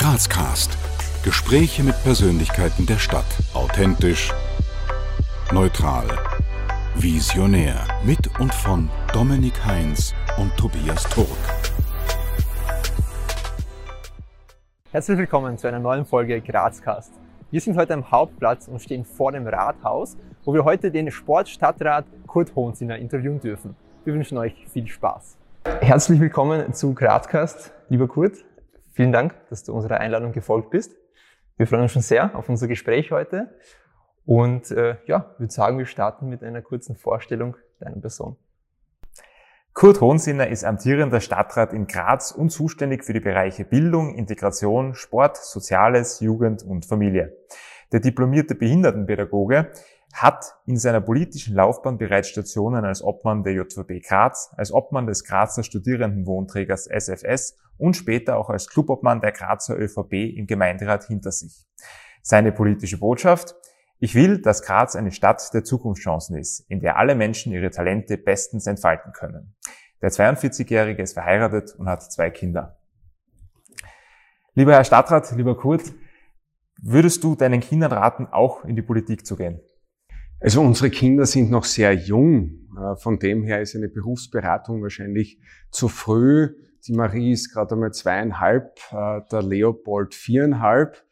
Grazcast. Gespräche mit Persönlichkeiten der Stadt. Authentisch, neutral, visionär. Mit und von Dominik Heinz und Tobias Turk. Herzlich willkommen zu einer neuen Folge Grazcast. Wir sind heute am Hauptplatz und stehen vor dem Rathaus, wo wir heute den Sportstadtrat Kurt Hohnsinner interviewen dürfen. Wir wünschen euch viel Spaß. Herzlich willkommen zu Grazcast, lieber Kurt. Vielen Dank, dass du unserer Einladung gefolgt bist. Wir freuen uns schon sehr auf unser Gespräch heute. Und äh, ja, würde sagen, wir starten mit einer kurzen Vorstellung deiner Person. Kurt Hohnsinner ist amtierender Stadtrat in Graz und zuständig für die Bereiche Bildung, Integration, Sport, Soziales, Jugend und Familie. Der diplomierte Behindertenpädagoge hat in seiner politischen Laufbahn bereits Stationen als Obmann der JVB Graz, als Obmann des Grazer Studierendenwohnträgers SFS und später auch als Clubobmann der Grazer ÖVP im Gemeinderat hinter sich. Seine politische Botschaft? Ich will, dass Graz eine Stadt der Zukunftschancen ist, in der alle Menschen ihre Talente bestens entfalten können. Der 42-Jährige ist verheiratet und hat zwei Kinder. Lieber Herr Stadtrat, lieber Kurt, würdest du deinen Kindern raten, auch in die Politik zu gehen? Also unsere Kinder sind noch sehr jung. Äh, von dem her ist eine Berufsberatung wahrscheinlich zu früh. Die Marie ist gerade einmal zweieinhalb, äh, der Leopold viereinhalb.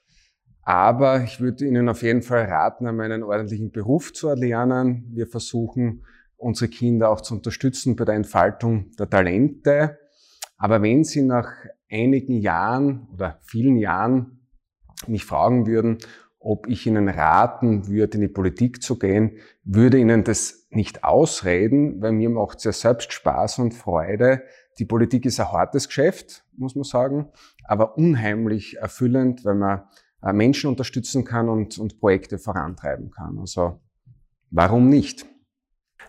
Aber ich würde Ihnen auf jeden Fall raten, einen ordentlichen Beruf zu erlernen. Wir versuchen, unsere Kinder auch zu unterstützen bei der Entfaltung der Talente. Aber wenn Sie nach einigen Jahren oder vielen Jahren mich fragen würden, ob ich Ihnen raten würde, in die Politik zu gehen, würde Ihnen das nicht ausreden, weil mir macht es ja selbst Spaß und Freude. Die Politik ist ein hartes Geschäft, muss man sagen, aber unheimlich erfüllend, weil man äh, Menschen unterstützen kann und, und Projekte vorantreiben kann. Also warum nicht?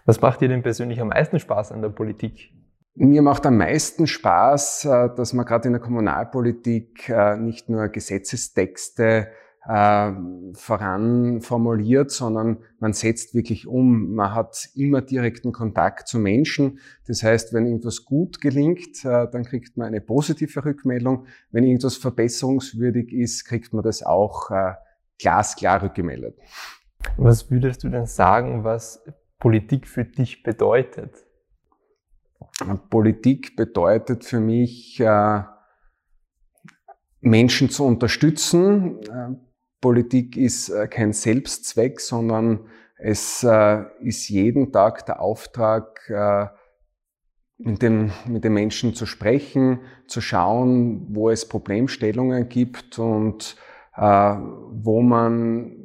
Was macht dir denn persönlich am meisten Spaß an der Politik? Mir macht am meisten Spaß, äh, dass man gerade in der Kommunalpolitik äh, nicht nur Gesetzestexte äh, voran formuliert, sondern man setzt wirklich um. Man hat immer direkten Kontakt zu Menschen. Das heißt, wenn irgendwas gut gelingt, äh, dann kriegt man eine positive Rückmeldung. Wenn irgendwas verbesserungswürdig ist, kriegt man das auch äh, glasklar rückgemeldet. Was würdest du denn sagen, was Politik für dich bedeutet? Politik bedeutet für mich, äh, Menschen zu unterstützen, äh, Politik ist äh, kein Selbstzweck, sondern es äh, ist jeden Tag der Auftrag, äh, mit, dem, mit den Menschen zu sprechen, zu schauen, wo es Problemstellungen gibt und wo man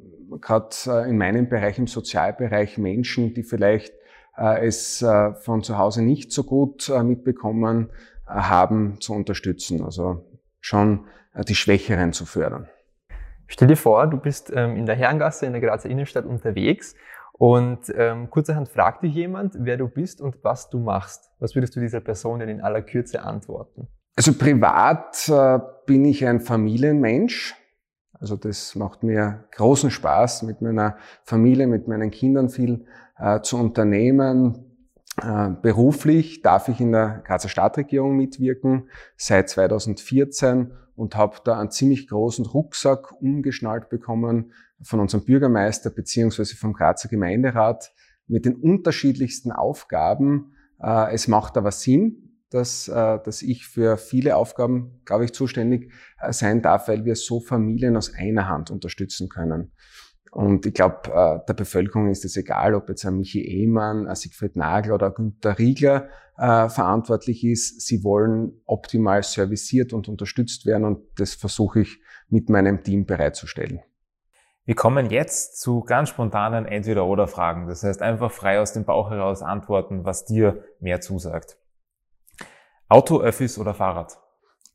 gerade in meinem Bereich, im Sozialbereich, Menschen, die vielleicht es von zu Hause nicht so gut mitbekommen haben, zu unterstützen. Also schon die Schwächeren zu fördern. Stell dir vor, du bist ähm, in der Herrengasse in der Grazer Innenstadt unterwegs und ähm, kurzerhand fragt dich jemand, wer du bist und was du machst. Was würdest du dieser Person denn in aller Kürze antworten? Also privat äh, bin ich ein Familienmensch. Also das macht mir großen Spaß, mit meiner Familie, mit meinen Kindern viel äh, zu unternehmen. Äh, beruflich darf ich in der Grazer Stadtregierung mitwirken seit 2014 und habe da einen ziemlich großen Rucksack umgeschnallt bekommen von unserem Bürgermeister beziehungsweise vom Grazer Gemeinderat mit den unterschiedlichsten Aufgaben. Äh, es macht aber Sinn, dass, äh, dass ich für viele Aufgaben, glaube ich, zuständig äh, sein darf, weil wir so Familien aus einer Hand unterstützen können. Und ich glaube, äh, der Bevölkerung ist es egal, ob jetzt ein Michi Ehmann, ein Siegfried Nagel oder ein Günter Riegler äh, verantwortlich ist. Sie wollen optimal serviciert und unterstützt werden und das versuche ich mit meinem Team bereitzustellen. Wir kommen jetzt zu ganz spontanen Entweder-Oder-Fragen. Das heißt, einfach frei aus dem Bauch heraus antworten, was dir mehr zusagt. Auto, Öffis oder Fahrrad?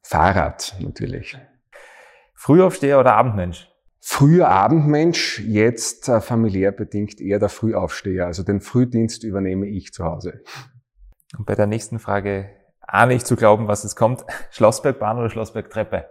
Fahrrad, natürlich. Frühaufsteher oder Abendmensch? Früher Abendmensch, jetzt äh, familiär bedingt eher der Frühaufsteher. Also den Frühdienst übernehme ich zu Hause. Und bei der nächsten Frage ahne ich zu glauben, was es kommt. Schlossbergbahn oder Schlossbergtreppe?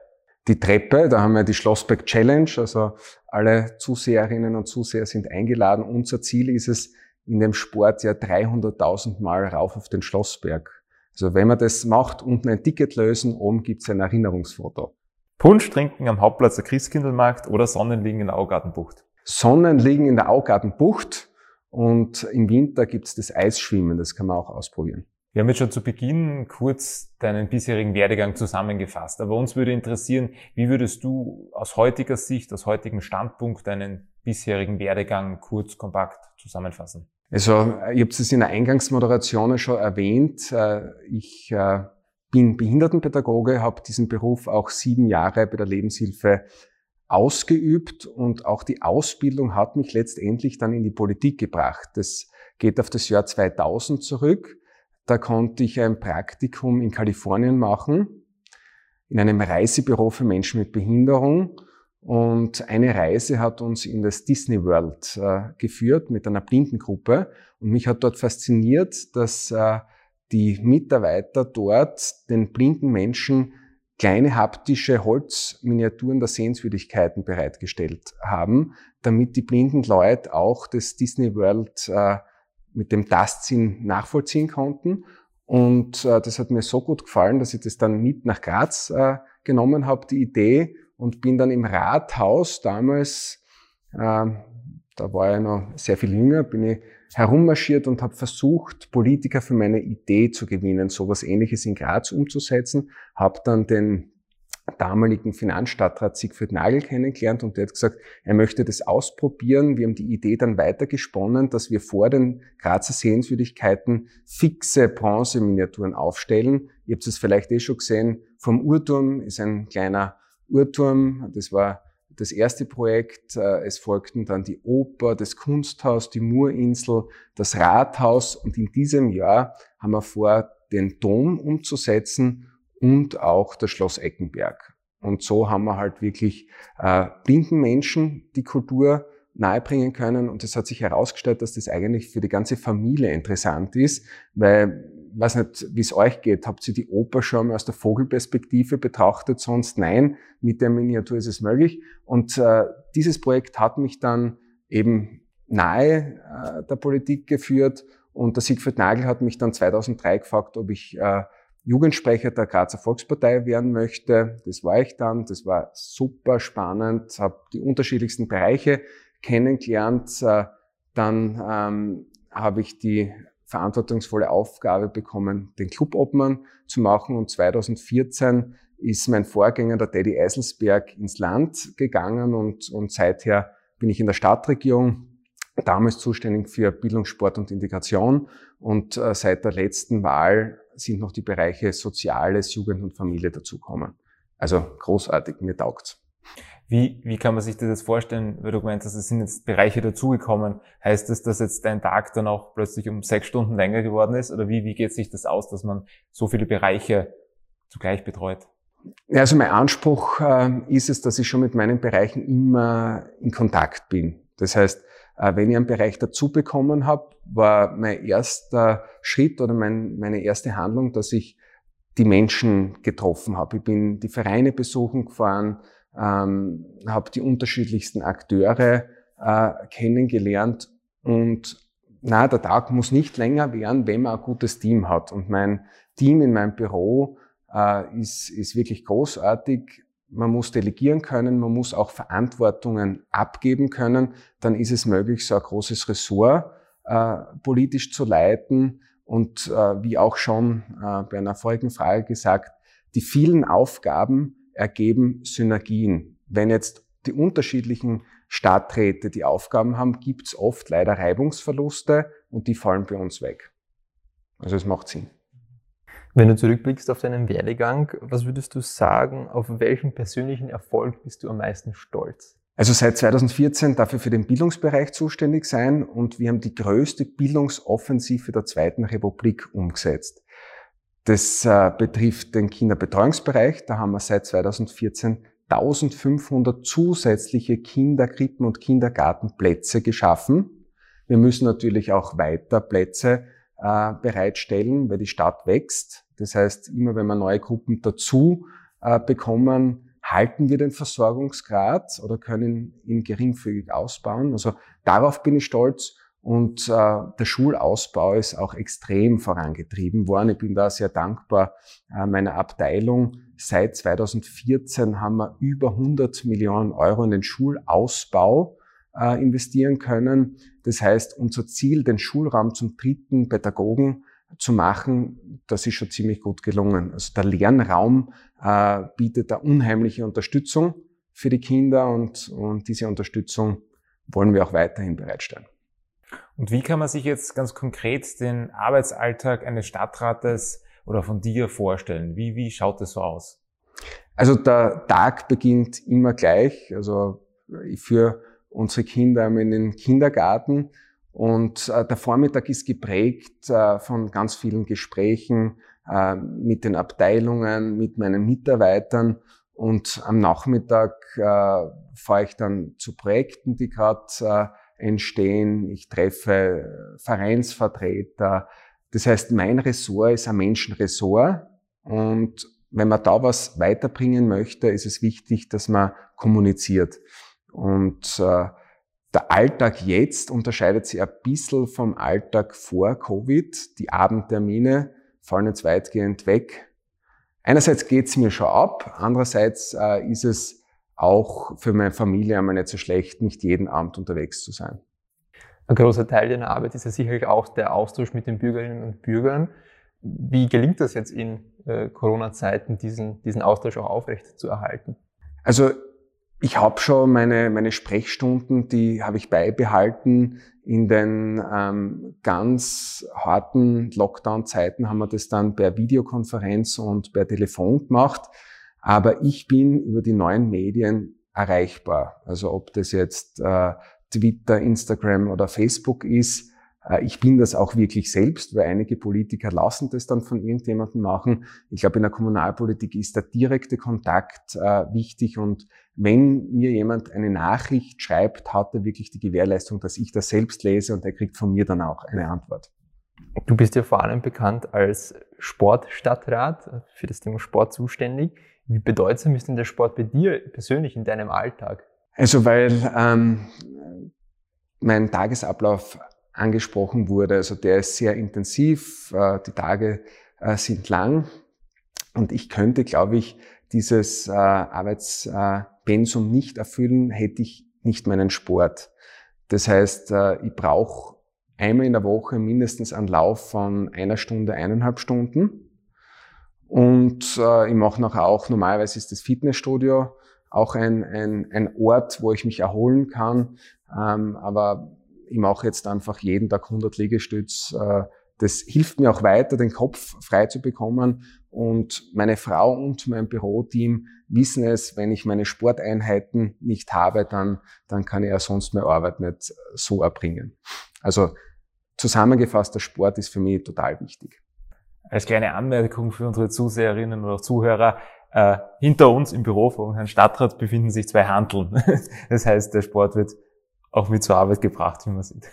Die Treppe, da haben wir die Schlossberg Challenge, also alle Zuseherinnen und Zuseher sind eingeladen. Unser Ziel ist es, in dem Sport ja 300.000 Mal rauf auf den Schlossberg. Also wenn man das macht, unten ein Ticket lösen, oben gibt's ein Erinnerungsfoto. Punsch trinken am Hauptplatz der Christkindlmarkt oder Sonnenliegen in der Augartenbucht? Sonnenliegen in der Augartenbucht und im Winter gibt's das Eisschwimmen, das kann man auch ausprobieren. Wir haben jetzt schon zu Beginn kurz deinen bisherigen Werdegang zusammengefasst, aber uns würde interessieren, wie würdest du aus heutiger Sicht, aus heutigem Standpunkt deinen bisherigen Werdegang kurz, kompakt zusammenfassen? Also, ich habe es in der Eingangsmoderation schon erwähnt. Äh, ich äh, bin Behindertenpädagoge, habe diesen Beruf auch sieben Jahre bei der Lebenshilfe ausgeübt und auch die Ausbildung hat mich letztendlich dann in die Politik gebracht. Das geht auf das Jahr 2000 zurück. Da konnte ich ein Praktikum in Kalifornien machen, in einem Reisebüro für Menschen mit Behinderung. Und eine Reise hat uns in das Disney World äh, geführt mit einer Blindengruppe. Und mich hat dort fasziniert, dass äh, die Mitarbeiter dort den blinden Menschen kleine haptische Holzminiaturen der Sehenswürdigkeiten bereitgestellt haben, damit die blinden Leute auch das Disney World äh, mit dem Tastsinn nachvollziehen konnten. Und äh, das hat mir so gut gefallen, dass ich das dann mit nach Graz äh, genommen habe, die Idee, und bin dann im Rathaus damals, äh, da war ich noch sehr viel jünger, bin ich herummarschiert und habe versucht, Politiker für meine Idee zu gewinnen, sowas ähnliches in Graz umzusetzen, habe dann den damaligen Finanzstadtrat Siegfried Nagel kennengelernt und der hat gesagt, er möchte das ausprobieren. Wir haben die Idee dann weitergesponnen, dass wir vor den Grazer Sehenswürdigkeiten fixe Bronzeminiaturen aufstellen. Ihr habt es vielleicht eh schon gesehen, vom Uhrturm ist ein kleiner Uhrturm, das war das erste Projekt. Äh, es folgten dann die Oper, das Kunsthaus, die Murinsel, das Rathaus und in diesem Jahr haben wir vor, den Dom umzusetzen und auch das Schloss Eckenberg. Und so haben wir halt wirklich äh, blinden Menschen die Kultur nahebringen können. Und es hat sich herausgestellt, dass das eigentlich für die ganze Familie interessant ist, weil, weiß nicht, wie es euch geht, habt ihr die Oper schon mal aus der Vogelperspektive betrachtet, sonst nein, mit der Miniatur ist es möglich. Und äh, dieses Projekt hat mich dann eben nahe äh, der Politik geführt und der Siegfried Nagel hat mich dann 2003 gefragt, ob ich äh, Jugendsprecher der Grazer Volkspartei werden möchte. Das war ich dann. Das war super spannend. Habe die unterschiedlichsten Bereiche kennengelernt. Äh, dann ähm, habe ich die verantwortungsvolle Aufgabe bekommen, den Clubobmann zu machen. Und 2014 ist mein Vorgänger, der Teddy Eiselsberg, ins Land gegangen und, und seither bin ich in der Stadtregierung, damals zuständig für Bildung, Sport und Integration. Und äh, seit der letzten Wahl sind noch die Bereiche Soziales, Jugend und Familie dazukommen. Also großartig, mir taugt's. Wie, wie kann man sich das jetzt vorstellen, weil du gemeint hast, es sind jetzt Bereiche dazugekommen. Heißt das, dass jetzt dein Tag dann auch plötzlich um sechs Stunden länger geworden ist? Oder wie, wie geht sich das aus, dass man so viele Bereiche zugleich betreut? Ja, also mein Anspruch äh, ist es, dass ich schon mit meinen Bereichen immer in Kontakt bin. Das heißt, äh, wenn ich einen Bereich dazu bekommen habe, war mein erster Schritt oder mein, meine erste Handlung, dass ich die Menschen getroffen habe. Ich bin die Vereine besuchen gefahren, ähm, habe die unterschiedlichsten Akteure äh, kennengelernt und na, der Tag muss nicht länger werden, wenn man ein gutes Team hat. Und mein Team in meinem Büro äh, ist, ist wirklich großartig man muss delegieren können, man muss auch Verantwortungen abgeben können, dann ist es möglich, so ein großes Ressort äh, politisch zu leiten. Und äh, wie auch schon äh, bei einer vorigen Frage gesagt, die vielen Aufgaben ergeben Synergien. Wenn jetzt die unterschiedlichen Stadträte die Aufgaben haben, gibt es oft leider Reibungsverluste und die fallen bei uns weg. Also es macht Sinn. Wenn du zurückblickst auf deinen Werdegang, was würdest du sagen, auf welchen persönlichen Erfolg bist du am meisten stolz? Also seit 2014 darf ich für den Bildungsbereich zuständig sein und wir haben die größte Bildungsoffensive der Zweiten Republik umgesetzt. Das äh, betrifft den Kinderbetreuungsbereich. Da haben wir seit 2014 1500 zusätzliche Kinderkrippen und Kindergartenplätze geschaffen. Wir müssen natürlich auch weiter Plätze äh, bereitstellen, weil die Stadt wächst. Das heißt, immer wenn wir neue Gruppen dazu äh, bekommen, halten wir den Versorgungsgrad oder können ihn geringfügig ausbauen. Also darauf bin ich stolz. Und äh, der Schulausbau ist auch extrem vorangetrieben worden. Ich bin da sehr dankbar äh, meiner Abteilung. Seit 2014 haben wir über 100 Millionen Euro in den Schulausbau äh, investieren können. Das heißt, unser Ziel, den Schulraum zum dritten Pädagogen zu machen, das ist schon ziemlich gut gelungen. Also der Lernraum äh, bietet da unheimliche Unterstützung für die Kinder und, und diese Unterstützung wollen wir auch weiterhin bereitstellen. Und wie kann man sich jetzt ganz konkret den Arbeitsalltag eines Stadtrates oder von dir vorstellen? Wie, wie schaut das so aus? Also der Tag beginnt immer gleich. Also ich führe unsere Kinder in den Kindergarten und äh, der Vormittag ist geprägt äh, von ganz vielen Gesprächen äh, mit den Abteilungen, mit meinen Mitarbeitern und am Nachmittag fahre ich dann zu Projekten, die gerade entstehen. Ich treffe Vereinsvertreter. Das heißt, mein Ressort ist ein Menschenressort und wenn man da was weiterbringen möchte, ist es wichtig, dass man kommuniziert. Und äh, der Alltag jetzt unterscheidet sich ein bisschen vom Alltag vor Covid. Die Abendtermine fallen jetzt weitgehend weg. Einerseits geht's mir schon ab, andererseits äh, ist es auch für meine Familie einmal nicht so schlecht, nicht jeden Abend unterwegs zu sein. Ein großer Teil deiner Arbeit ist ja sicherlich auch der Austausch mit den Bürgerinnen und Bürgern. Wie gelingt das jetzt in äh, Corona-Zeiten, diesen, diesen Austausch auch aufrecht zu erhalten? Also ich habe schon meine, meine Sprechstunden, die habe ich beibehalten. In den ähm, ganz harten Lockdown-Zeiten haben wir das dann per Videokonferenz und per Telefon gemacht. Aber ich bin über die neuen Medien erreichbar. Also ob das jetzt äh, Twitter, Instagram oder Facebook ist, äh, ich bin das auch wirklich selbst, weil einige Politiker lassen das dann von irgendjemandem machen. Ich glaube, in der Kommunalpolitik ist der direkte Kontakt äh, wichtig und wenn mir jemand eine Nachricht schreibt, hat er wirklich die Gewährleistung, dass ich das selbst lese und er kriegt von mir dann auch eine Antwort. Du bist ja vor allem bekannt als Sportstadtrat, für das Thema Sport zuständig. Wie bedeutsam ist denn der Sport bei dir persönlich in deinem Alltag? Also weil ähm, mein Tagesablauf angesprochen wurde. Also der ist sehr intensiv, äh, die Tage äh, sind lang und ich könnte, glaube ich, dieses äh, Arbeitspensum nicht erfüllen, hätte ich nicht meinen Sport. Das heißt, ich brauche einmal in der Woche mindestens einen Lauf von einer Stunde, eineinhalb Stunden. Und ich mache nachher auch, normalerweise ist das Fitnessstudio auch ein, ein, ein Ort, wo ich mich erholen kann. Ähm, aber ich mache jetzt einfach jeden Tag 100 Liegestütz. Äh, das hilft mir auch weiter, den Kopf frei zu bekommen. Und meine Frau und mein Büroteam wissen es, wenn ich meine Sporteinheiten nicht habe, dann, dann kann ich ja sonst meine Arbeit nicht so erbringen. Also zusammengefasst, der Sport ist für mich total wichtig. Als kleine Anmerkung für unsere Zuseherinnen oder Zuhörer, äh, hinter uns im Büro von Herrn Stadtrat befinden sich zwei Handeln. Das heißt, der Sport wird auch mit zur Arbeit gebracht, wie man sieht.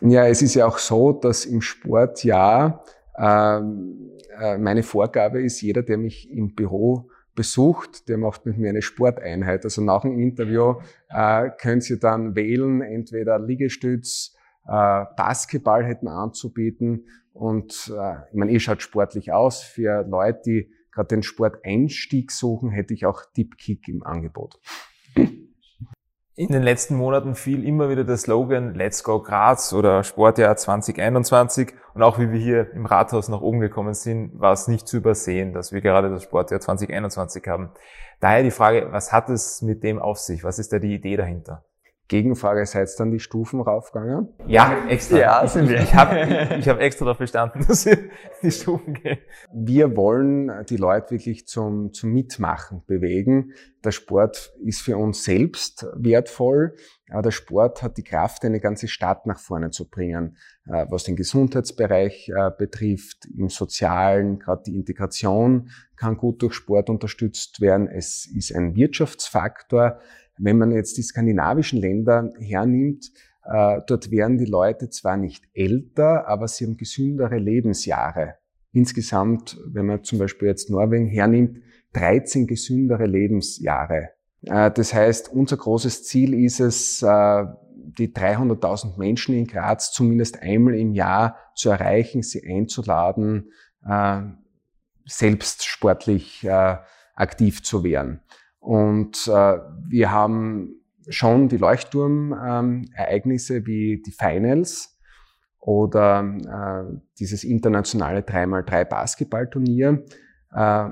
Ja, es ist ja auch so, dass im Sport ja ähm, äh, meine Vorgabe ist, jeder, der mich im Büro besucht, der macht mit mir eine Sporteinheit. Also nach dem Interview äh, können Sie dann wählen, entweder Liegestütz, äh, Basketball hätten anzubieten und äh, ich meine, ihr schaut sportlich aus. Für Leute, die gerade den Sporteinstieg suchen, hätte ich auch Deep Kick im Angebot. In den letzten Monaten fiel immer wieder der Slogan Let's Go Graz oder Sportjahr 2021 und auch wie wir hier im Rathaus nach oben gekommen sind, war es nicht zu übersehen, dass wir gerade das Sportjahr 2021 haben. Daher die Frage, was hat es mit dem auf sich? Was ist da die Idee dahinter? Gegenfrage, seid ihr dann die Stufen raufgegangen? Ja, extra. Ja, sind wir. Ich, ich habe ich hab extra darauf bestanden, dass wir die Stufen gehen. Wir wollen die Leute wirklich zum, zum Mitmachen bewegen. Der Sport ist für uns selbst wertvoll, aber der Sport hat die Kraft, eine ganze Stadt nach vorne zu bringen, äh, was den Gesundheitsbereich äh, betrifft, im Sozialen, gerade die Integration kann gut durch Sport unterstützt werden. Es ist ein Wirtschaftsfaktor. Wenn man jetzt die skandinavischen Länder hernimmt, äh, dort werden die Leute zwar nicht älter, aber sie haben gesündere Lebensjahre. Insgesamt, wenn man zum Beispiel jetzt Norwegen hernimmt, 13 gesündere Lebensjahre. Äh, das heißt, unser großes Ziel ist es, äh, die 300.000 Menschen in Graz zumindest einmal im Jahr zu erreichen, sie einzuladen, selbst sportlich aktiv zu werden. Und äh, wir haben schon die Leuchtturmereignisse ähm, wie die Finals oder äh, dieses internationale 3x3 Basketballturnier. Äh,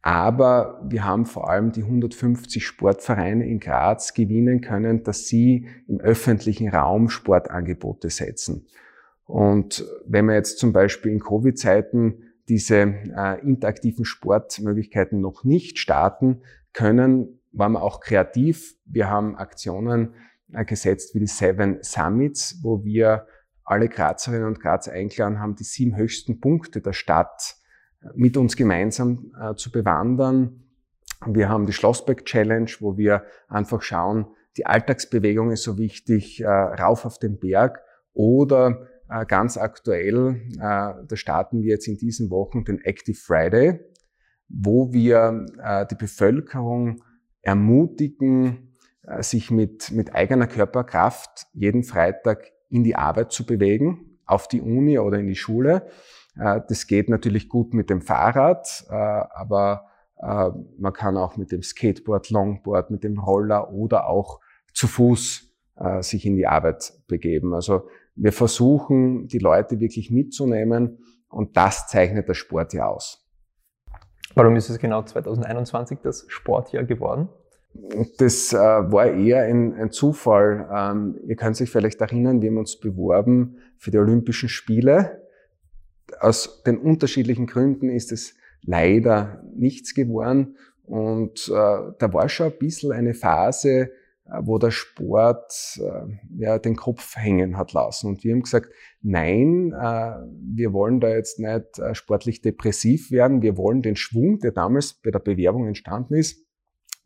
aber wir haben vor allem die 150 Sportvereine in Graz gewinnen können, dass sie im öffentlichen Raum Sportangebote setzen. Und wenn wir jetzt zum Beispiel in Covid-Zeiten diese äh, interaktiven Sportmöglichkeiten noch nicht starten können, waren wir auch kreativ. Wir haben Aktionen äh, gesetzt wie die Seven Summits, wo wir alle Grazerinnen und Grazer eingeladen haben, die sieben höchsten Punkte der Stadt mit uns gemeinsam äh, zu bewandern. Wir haben die Schlossberg Challenge, wo wir einfach schauen, die Alltagsbewegung ist so wichtig, äh, rauf auf den Berg oder äh, ganz aktuell, äh, da starten wir jetzt in diesen Wochen den Active Friday, wo wir äh, die Bevölkerung ermutigen, äh, sich mit, mit eigener Körperkraft jeden Freitag in die Arbeit zu bewegen, auf die Uni oder in die Schule. Äh, das geht natürlich gut mit dem Fahrrad, äh, aber äh, man kann auch mit dem Skateboard, Longboard, mit dem Roller oder auch zu Fuß sich in die Arbeit begeben. Also wir versuchen, die Leute wirklich mitzunehmen und das zeichnet der Sport ja aus. Warum ist es genau 2021 das Sportjahr geworden? Das äh, war eher ein, ein Zufall. Ähm, ihr könnt sich vielleicht erinnern, wir haben uns beworben für die Olympischen Spiele aus den unterschiedlichen Gründen ist es leider nichts geworden. Und äh, da war schon ein bisschen eine Phase, äh, wo der Sport äh, ja, den Kopf hängen hat lassen. Und wir haben gesagt, nein, äh, wir wollen da jetzt nicht äh, sportlich depressiv werden. Wir wollen den Schwung, der damals bei der Bewerbung entstanden ist,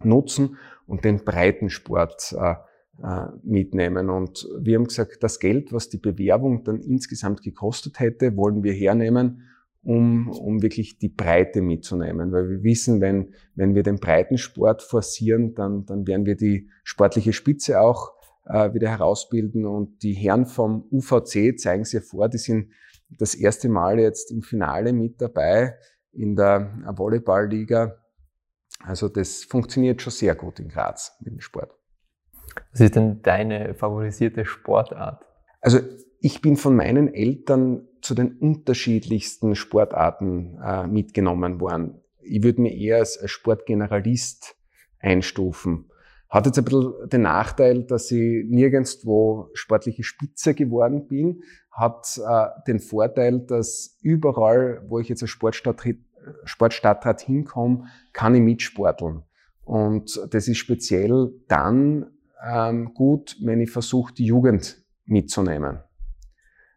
nutzen und den Breitensport äh, äh, mitnehmen. Und wir haben gesagt, das Geld, was die Bewerbung dann insgesamt gekostet hätte, wollen wir hernehmen, um, um wirklich die Breite mitzunehmen. Weil wir wissen, wenn, wenn wir den Breitensport forcieren, dann, dann werden wir die sportliche Spitze auch äh, wieder herausbilden. Und die Herren vom UVC zeigen sich vor, die sind das erste Mal jetzt im Finale mit dabei in der Volleyballliga. Also das funktioniert schon sehr gut in Graz mit dem Sport. Was ist denn deine favorisierte Sportart? Also ich bin von meinen Eltern zu den unterschiedlichsten Sportarten äh, mitgenommen worden. Ich würde mir eher als Sportgeneralist einstufen. Hat jetzt ein bisschen den Nachteil, dass ich nirgendwo sportliche Spitze geworden bin. Hat äh, den Vorteil, dass überall, wo ich jetzt als Sportstadtrat, Sportstadtrat hinkomme, kann ich mitsporteln. Und das ist speziell dann ähm, gut, wenn ich versuche, die Jugend mitzunehmen.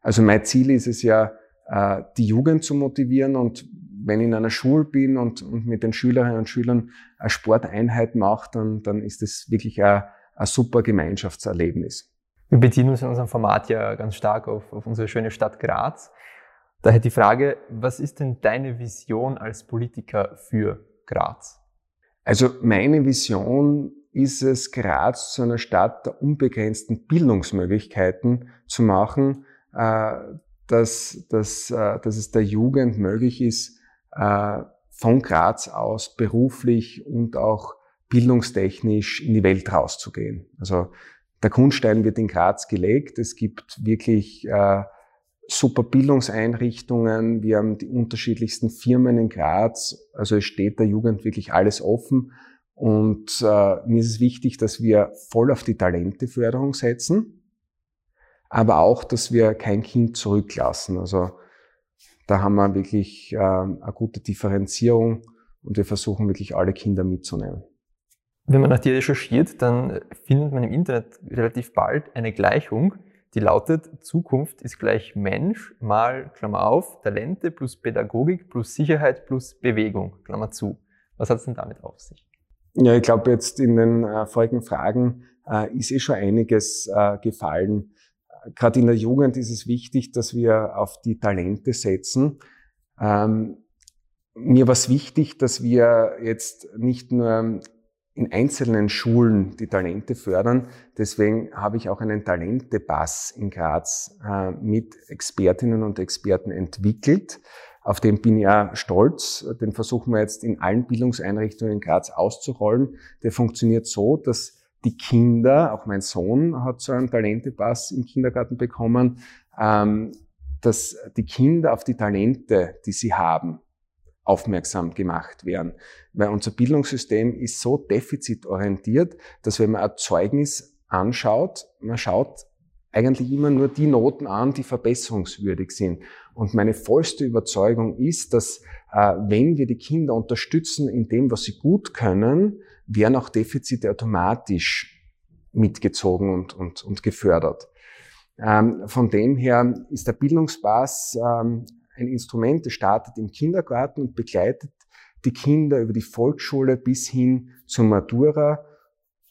Also mein Ziel ist es ja, äh, die Jugend zu motivieren und wenn ich in einer Schule bin und, und mit den Schülerinnen und Schülern eine Sporteinheit mache, dann, dann ist das wirklich ein, ein super Gemeinschaftserlebnis. Wir beziehen uns in unserem Format ja ganz stark auf, auf unsere schöne Stadt Graz. Daher die Frage, was ist denn deine Vision als Politiker für Graz? Also meine Vision ist es, Graz zu einer Stadt der unbegrenzten Bildungsmöglichkeiten zu machen, dass, dass, äh, dass es der Jugend möglich ist, äh, von Graz aus beruflich und auch bildungstechnisch in die Welt rauszugehen. Also der Grundstein wird in Graz gelegt. Es gibt wirklich äh, super Bildungseinrichtungen. Wir haben die unterschiedlichsten Firmen in Graz. Also es steht der Jugend wirklich alles offen. Und äh, mir ist es wichtig, dass wir voll auf die Talenteförderung setzen, aber auch, dass wir kein Kind zurücklassen. Also da haben wir wirklich äh, eine gute Differenzierung und wir versuchen wirklich alle Kinder mitzunehmen. Wenn man nach dir recherchiert, dann findet man im Internet relativ bald eine Gleichung, die lautet, Zukunft ist gleich Mensch mal, Klammer auf, Talente plus Pädagogik plus Sicherheit plus Bewegung, Klammer zu. Was hat es denn damit auf sich? Ja, ich glaube, jetzt in den äh, vorigen Fragen äh, ist eh schon einiges äh, gefallen. Gerade in der Jugend ist es wichtig, dass wir auf die Talente setzen. Ähm, mir war es wichtig, dass wir jetzt nicht nur in einzelnen Schulen die Talente fördern. Deswegen habe ich auch einen Talentepass in Graz äh, mit Expertinnen und Experten entwickelt. Auf den bin ich ja stolz. Den versuchen wir jetzt in allen Bildungseinrichtungen in Graz auszurollen. Der funktioniert so, dass die Kinder, auch mein Sohn hat so einen Talentepass im Kindergarten bekommen, ähm, dass die Kinder auf die Talente, die sie haben, aufmerksam gemacht werden. Weil unser Bildungssystem ist so defizitorientiert, dass wenn man ein Zeugnis anschaut, man schaut eigentlich immer nur die Noten an, die verbesserungswürdig sind. Und meine vollste Überzeugung ist, dass äh, wenn wir die Kinder unterstützen in dem, was sie gut können, werden auch Defizite automatisch mitgezogen und, und, und gefördert. Ähm, von dem her ist der Bildungspass ähm, ein Instrument, das startet im Kindergarten und begleitet die Kinder über die Volksschule bis hin zur Matura,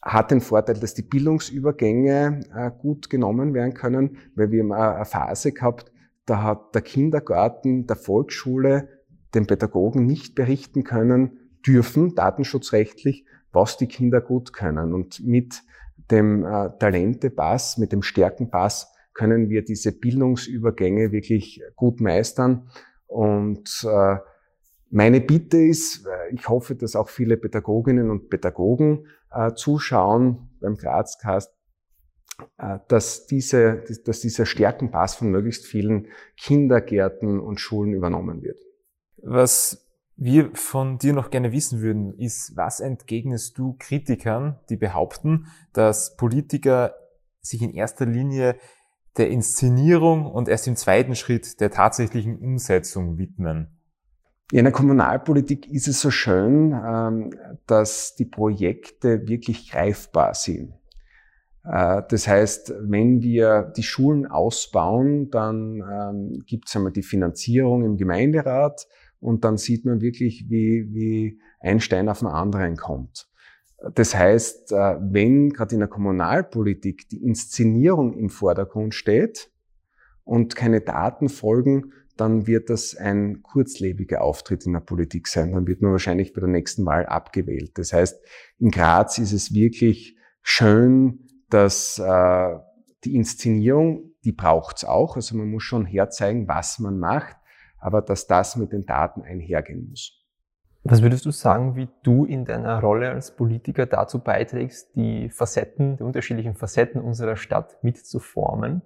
hat den Vorteil, dass die Bildungsübergänge äh, gut genommen werden können, weil wir haben eine Phase gehabt, da hat der Kindergarten der Volksschule den Pädagogen nicht berichten können dürfen, datenschutzrechtlich, was die Kinder gut können. Und mit dem äh, Talentepass, mit dem Stärkenpass können wir diese Bildungsübergänge wirklich gut meistern. Und äh, meine Bitte ist, äh, ich hoffe, dass auch viele Pädagoginnen und Pädagogen äh, zuschauen beim Grazcast, äh, dass, diese, dass dieser Stärkenpass von möglichst vielen Kindergärten und Schulen übernommen wird. Was wir von dir noch gerne wissen würden, ist, was entgegnest du Kritikern, die behaupten, dass Politiker sich in erster Linie der Inszenierung und erst im zweiten Schritt der tatsächlichen Umsetzung widmen? in der Kommunalpolitik ist es so schön, ähm, dass die Projekte wirklich greifbar sind. Äh, das heißt, wenn wir die Schulen ausbauen, dann ähm, gibt es einmal die Finanzierung im Gemeinderat und dann sieht man wirklich, wie, wie ein Stein auf den anderen kommt. Das heißt, äh, wenn gerade in der Kommunalpolitik die Inszenierung im Vordergrund steht und keine Daten folgen, dann wird das ein kurzlebiger Auftritt in der Politik sein. Dann wird man wahrscheinlich bei der nächsten Wahl abgewählt. Das heißt, in Graz ist es wirklich schön, dass äh, die Inszenierung, die braucht's auch. Also man muss schon herzeigen, was man macht, aber dass das mit den Daten einhergehen muss. Was würdest du sagen, wie du in deiner Rolle als Politiker dazu beiträgst, die Facetten, die unterschiedlichen Facetten unserer Stadt mitzuformen?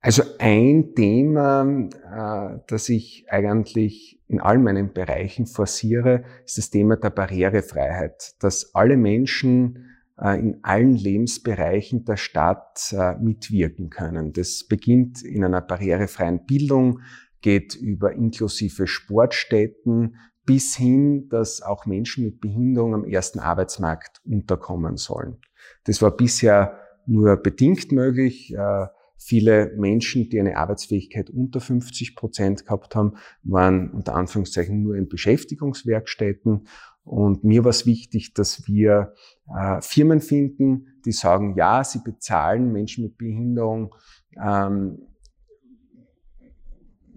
Also ein Thema, äh, das ich eigentlich in all meinen Bereichen forciere, ist das Thema der Barrierefreiheit, dass alle Menschen äh, in allen Lebensbereichen der Stadt äh, mitwirken können. Das beginnt in einer barrierefreien Bildung, geht über inklusive Sportstätten bis hin, dass auch Menschen mit Behinderung am ersten Arbeitsmarkt unterkommen sollen. Das war bisher nur bedingt möglich. Viele Menschen, die eine Arbeitsfähigkeit unter 50 Prozent gehabt haben, waren unter Anführungszeichen nur in Beschäftigungswerkstätten. Und mir war es wichtig, dass wir äh, Firmen finden, die sagen, ja, sie bezahlen Menschen mit Behinderung ähm,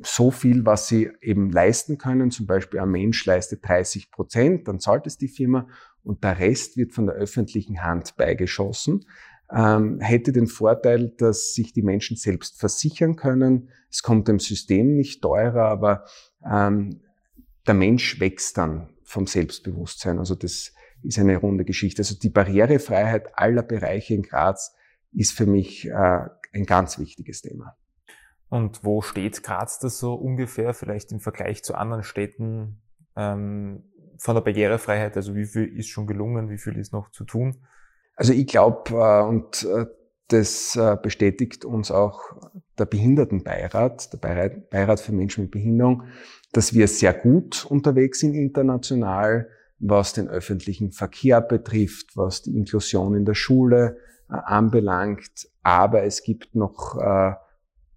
so viel, was sie eben leisten können. Zum Beispiel ein Mensch leistet 30 Prozent, dann zahlt es die Firma und der Rest wird von der öffentlichen Hand beigeschossen ähm, hätte den Vorteil, dass sich die Menschen selbst versichern können. Es kommt dem System nicht teurer, aber ähm, der Mensch wächst dann vom Selbstbewusstsein. Also das ist eine runde Geschichte. Also die Barrierefreiheit aller Bereiche in Graz ist für mich äh, ein ganz wichtiges Thema. Und wo steht Graz das so ungefähr, vielleicht im Vergleich zu anderen Städten ähm, von der Barrierefreiheit? Also wie viel ist schon gelungen, wie viel ist noch zu tun? Also ich glaube, äh, und äh, das äh, bestätigt uns auch der Behindertenbeirat, der Beirat für Menschen mit Behinderung, dass wir sehr gut unterwegs sind international, was den öffentlichen Verkehr betrifft, was die Inklusion in der Schule anbelangt. Aber es gibt noch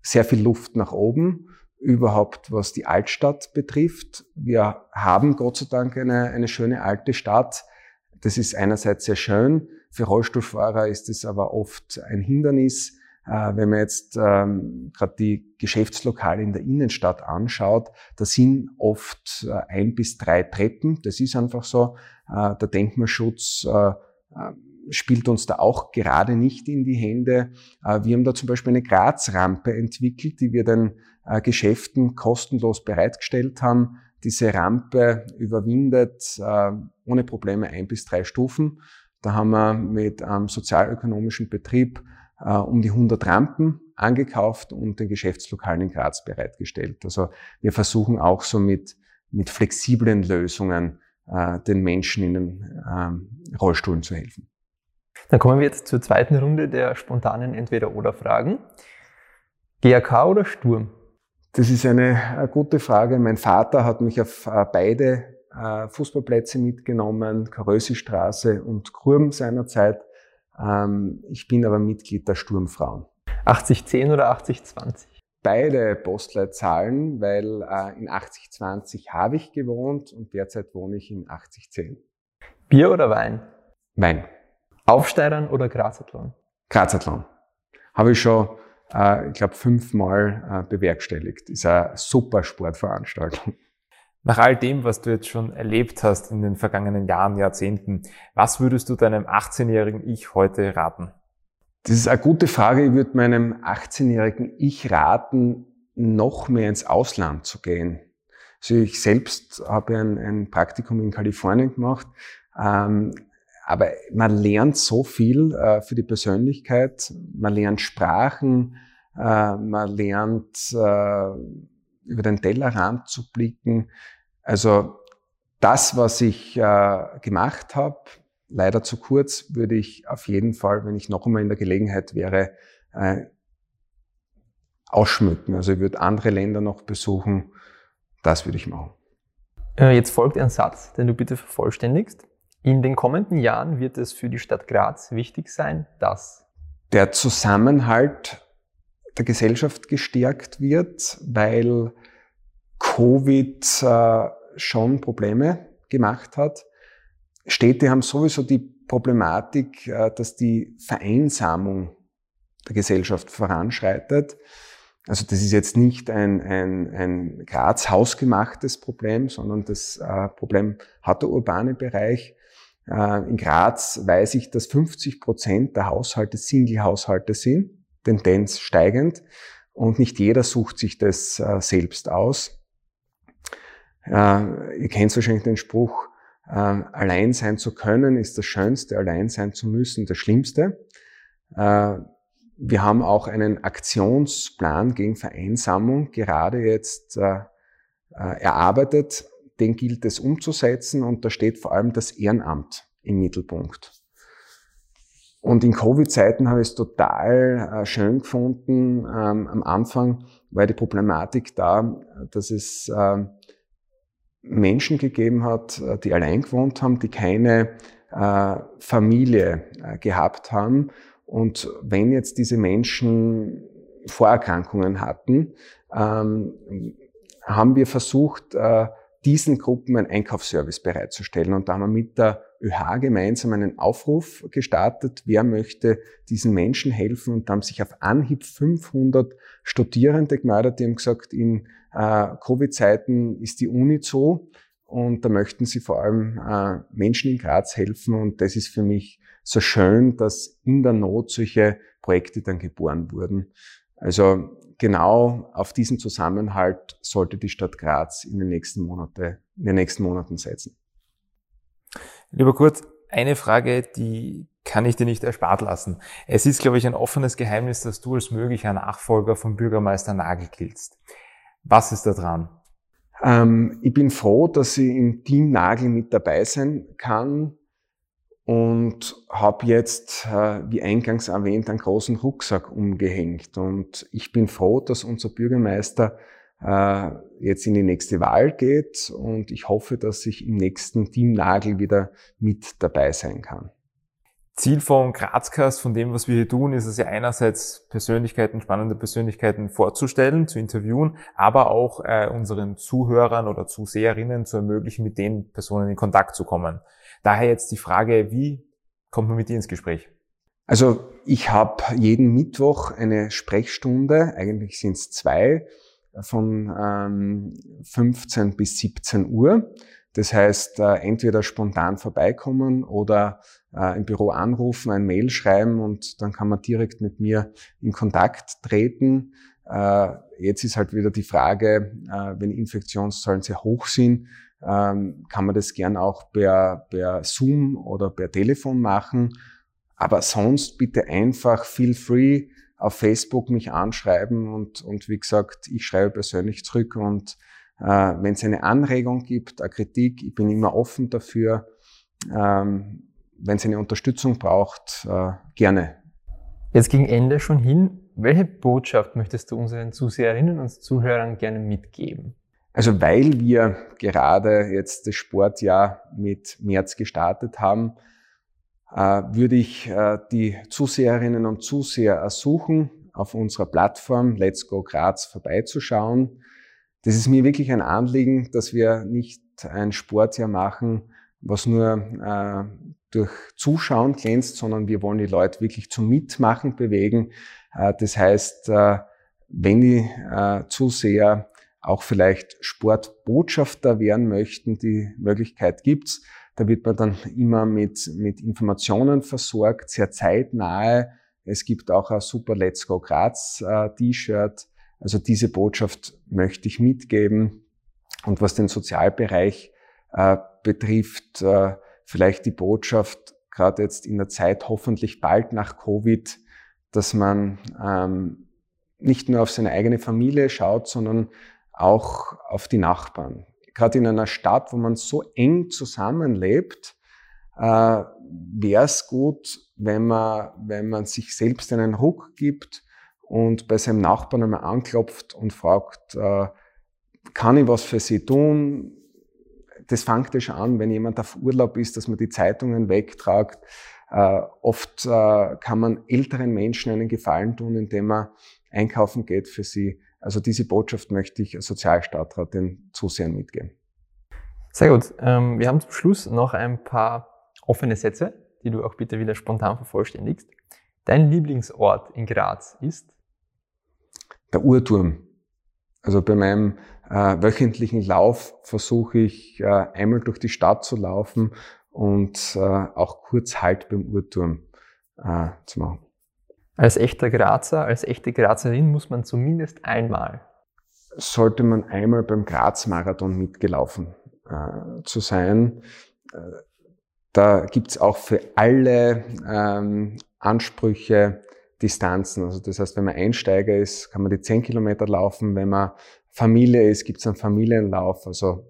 sehr viel Luft nach oben, überhaupt was die Altstadt betrifft. Wir haben Gott sei Dank eine, eine schöne alte Stadt. Das ist einerseits sehr schön, für Rollstuhlfahrer ist es aber oft ein Hindernis. Äh, wenn man jetzt ähm, gerade die Geschäftslokale in der Innenstadt anschaut, da sind oft äh, ein bis drei Treppen. Das ist einfach so. Äh, der Denkmalschutz spielt uns da auch gerade nicht in die Hände. Äh, wir haben da zum Beispiel eine Grazrampe entwickelt, die wir den Geschäften kostenlos bereitgestellt haben. Diese Rampe überwindet ohne Probleme ein bis drei Stufen. Da haben wir mit einem sozialökonomischen Betrieb um die 100 Rampen angekauft und den Geschäftslokalen in Graz bereitgestellt. Also wir versuchen auch so mit, mit flexiblen Lösungen äh, den Menschen in den ähm, Rollstuhlen zu helfen. Dann kommen wir jetzt zur zweiten Runde der spontanen Entweder-Oder-Fragen. GAK oder Sturm? Das ist eine, eine, gute Frage. Mein Vater hat mich auf äh, beide äh, Fußballplätze mitgenommen, Karösi-Straße und Kurm seinerzeit. Ähm, ich bin aber Mitglied der Sturmfrauen. 8010 oder 8020? beide Postleitzahlen, weil äh, in 8020 habe ich gewohnt und derzeit wohne ich in 8010. Bier oder Wein? Wein. Aufsteigern oder Grazathlon? Grazathlon. Habe ich schon, äh, ich glaube, fünfmal äh, bewerkstelligt. Ist eine super Sportveranstaltung. Nach all dem, was du jetzt schon erlebt hast in den vergangenen Jahren, Jahrzehnten, was würdest du deinem 18-jährigen Ich heute raten? Das ist eine gute Frage. Ich würde meinem 18-jährigen Ich raten, noch mehr ins Ausland zu gehen. Also ich selbst habe ein, ein Praktikum in Kalifornien gemacht. Ähm, aber man lernt so viel äh, für die Persönlichkeit. Man lernt Sprachen, äh, man lernt äh, über den Tellerrand zu blicken. Also das, was ich äh, gemacht habe, leider zu kurz, würde ich auf jeden Fall, wenn ich noch einmal in der Gelegenheit wäre, äh, ausschmücken. Also ich würde andere Länder noch besuchen. Das würde ich machen. Jetzt folgt ein Satz, den du bitte vervollständigst. In den kommenden Jahren wird es für die Stadt Graz wichtig sein, dass der Zusammenhalt der Gesellschaft gestärkt wird, weil Covid äh, schon Probleme gemacht hat Städte haben sowieso die Problematik, äh, dass die Vereinsamung der Gesellschaft voranschreitet. Also das ist jetzt nicht ein, ein, ein Graz hausgemachtes Problem, sondern das äh, Problem hat der urbane Bereich. Äh, in Graz weiß ich, dass 50 Prozent der Haushalte Single-Haushalte sind, Tendenz steigend. Und nicht jeder sucht sich das selbst aus. Ihr kennt wahrscheinlich den Spruch, äh, allein sein zu können ist das Schönste, allein sein zu müssen das Schlimmste. Äh, wir haben auch einen Aktionsplan gegen Vereinsamung gerade jetzt äh, äh, erarbeitet. Den gilt es umzusetzen und da steht vor allem das Ehrenamt im Mittelpunkt. Und in Covid-Zeiten habe ich es total äh, schön gefunden. Ähm, am Anfang war die Problematik da, dass es äh, Menschen gegeben hat, äh, die allein gewohnt haben, die keine äh, Familie äh, gehabt haben. Und wenn jetzt diese Menschen Vorerkrankungen hatten, ähm, haben wir versucht, diesen Gruppen einen Einkaufsservice bereitzustellen. Und da haben wir mit der ÖH gemeinsam einen Aufruf gestartet, wer möchte diesen Menschen helfen. Und da haben sich auf Anhieb 500 Studierende gemeldet, die haben gesagt, in äh, Covid-Zeiten ist die Uni zu und da möchten sie vor allem äh, Menschen in Graz helfen. Und das ist für mich so schön, dass in der Not solche Projekte dann geboren wurden. Also genau auf diesen Zusammenhalt sollte die Stadt Graz in den nächsten, Monate, in den nächsten Monaten setzen. Lieber Kurt, eine Frage, die kann ich dir nicht erspart lassen. Es ist, glaube ich, ein offenes Geheimnis, dass du als möglicher Nachfolger vom Bürgermeister Nagel giltst. Was ist da dran? Ähm, ich bin froh, dass ich im Team Nagel mit dabei sein kann und habe jetzt, äh, wie eingangs erwähnt, einen großen Rucksack umgehängt. Und ich bin froh, dass unser Bürgermeister äh, jetzt in die nächste Wahl geht und ich hoffe, dass ich im nächsten Team Nagel wieder mit dabei sein kann. Ziel von Grazcast, von dem, was wir hier tun, ist es ja einerseits Persönlichkeiten, spannende Persönlichkeiten vorzustellen, zu interviewen, aber auch äh, unseren Zuhörern oder Zuseherinnen zu ermöglichen, mit den Personen in Kontakt zu kommen. Daher jetzt die Frage, wie kommt man mit dir ins Gespräch? Also ich habe jeden Mittwoch eine Sprechstunde, eigentlich sind es zwei, von ähm, 15 bis 17 Uhr. Das heißt, äh, entweder spontan vorbeikommen oder äh, im Büro anrufen, ein Mail schreiben und dann kann man direkt mit mir in Kontakt treten. Äh, jetzt ist halt wieder die Frage, äh, wenn Infektionszahlen sehr hoch sind, ähm, kann man das gern auch per, per Zoom oder per Telefon machen. Aber sonst bitte einfach feel free auf Facebook mich anschreiben und, und wie gesagt, ich schreibe persönlich zurück und äh, wenn es eine Anregung gibt, eine Kritik, ich bin immer offen dafür. Ähm, wenn es eine Unterstützung braucht, äh, gerne. Jetzt gegen Ende schon hin. Welche Botschaft möchtest du unseren Zuseherinnen und Zuhörern gerne mitgeben? Also weil wir gerade jetzt das Sportjahr mit März gestartet haben, äh, würde ich äh, die Zuseherinnen und Zuseher ersuchen, auf unserer Plattform Let's Go Graz vorbeizuschauen. Das ist mir wirklich ein Anliegen, dass wir nicht ein Sportjahr machen, was nur äh, durch Zuschauen glänzt, sondern wir wollen die Leute wirklich zum Mitmachen bewegen. Das heißt, wenn die Zuseher auch vielleicht Sportbotschafter werden möchten, die Möglichkeit gibt's. Da wird man dann immer mit, mit Informationen versorgt, sehr zeitnahe. Es gibt auch ein super Let's Go Graz T-Shirt. Also diese Botschaft möchte ich mitgeben. Und was den Sozialbereich betrifft, vielleicht die Botschaft, gerade jetzt in der Zeit hoffentlich bald nach Covid, dass man ähm, nicht nur auf seine eigene Familie schaut, sondern auch auf die Nachbarn. Gerade in einer Stadt, wo man so eng zusammenlebt, äh, wäre es gut, wenn man, wenn man sich selbst einen Ruck gibt und bei seinem Nachbarn einmal anklopft und fragt, äh, kann ich was für Sie tun? das fängt ja schon an, wenn jemand auf Urlaub ist, dass man die Zeitungen wegtragt. Äh, oft äh, kann man älteren Menschen einen Gefallen tun, indem man einkaufen geht für sie. Also diese Botschaft möchte ich als Sozialstadtrat den Zusehern mitgeben. Sehr gut. Ähm, wir haben zum Schluss noch ein paar offene Sätze, die du auch bitte wieder spontan vervollständigst. Dein Lieblingsort in Graz ist? Der Uhrturm. Also bei meinem äh, wöchentlichen Lauf versuche ich äh, einmal durch die Stadt zu laufen und äh, auch kurz Halt beim Uhrturm äh, zu machen. Als echter Grazer, als echte Grazerin muss man zumindest einmal. Sollte man einmal beim Graz-Marathon mitgelaufen äh, zu sein. Äh, da gibt's auch für alle ähm, Ansprüche Distanzen. Also das heißt, wenn man Einsteiger ist, kann man die 10 Kilometer laufen. Wenn man Familie ist, gibt es einen Familienlauf. Also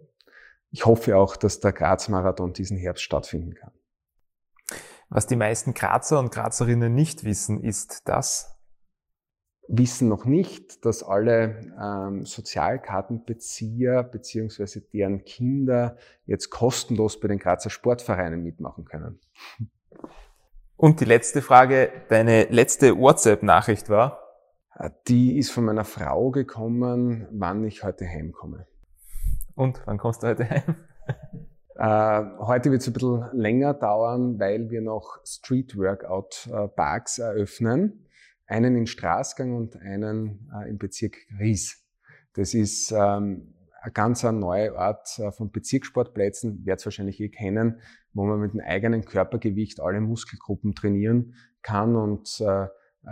ich hoffe auch, dass der Graz-Marathon diesen Herbst stattfinden kann. Was die meisten Grazer und Grazerinnen nicht wissen, ist das? Wissen noch nicht, dass alle ähm, Sozialkartenbezieher beziehungsweise deren Kinder jetzt kostenlos bei den Grazer Sportvereinen mitmachen können. Und die letzte Frage, deine letzte WhatsApp-Nachricht war? Äh, die ist von meiner Frau gekommen, wann ich heute heimkomme. Und wann kommst du heute heim? Äh, heute wird es ein bisschen länger dauern, weil wir noch Street Workout äh, Parks eröffnen. Einen in Straßgang und einen äh, im Bezirk Ries. Das ist ähm, eine ganz neue Art äh, von Bezirkssportplätzen, werdet wahrscheinlich eh kennen, wo man mit dem eigenen Körpergewicht alle Muskelgruppen trainieren kann. Und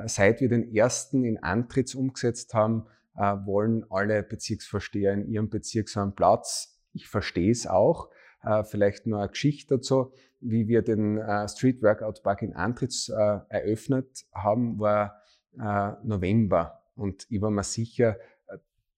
seit wir den ersten in Antritts umgesetzt haben, wollen alle Bezirksvorsteher in ihrem Bezirk so einen Platz. Ich verstehe es auch. Äh, vielleicht nur eine Geschichte dazu, wie wir den äh, Street Workout Park in Antritts äh, eröffnet haben, war November. Und ich war mir sicher,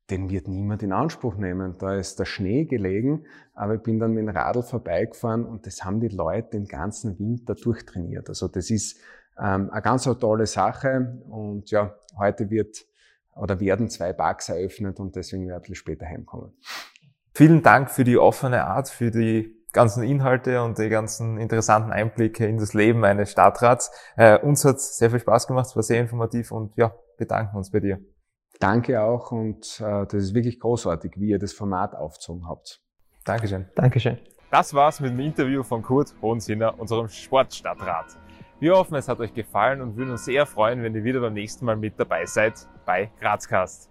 den wird niemand in Anspruch nehmen. Da ist der Schnee gelegen, aber ich bin dann mit dem Radl vorbeigefahren und das haben die Leute den ganzen Winter durchtrainiert. Also das ist ähm, eine ganz tolle Sache und ja, heute wird oder werden zwei Parks eröffnet und deswegen werde ich später heimkommen. Vielen Dank für die offene Art, für die ganzen Inhalte und die ganzen interessanten Einblicke in das Leben eines Stadtrats. Äh, uns hat sehr viel Spaß gemacht, es war sehr informativ und ja, bedanken uns bei dir. Danke auch und äh, das ist wirklich großartig, wie ihr das Format aufgezogen habt. Dankeschön. Dankeschön. Das war's mit dem Interview von Kurt Hohensinner, unserem Sportstadtrat. Wir hoffen, es hat euch gefallen und würden uns sehr freuen, wenn ihr wieder beim nächsten Mal mit dabei seid bei Grazcast.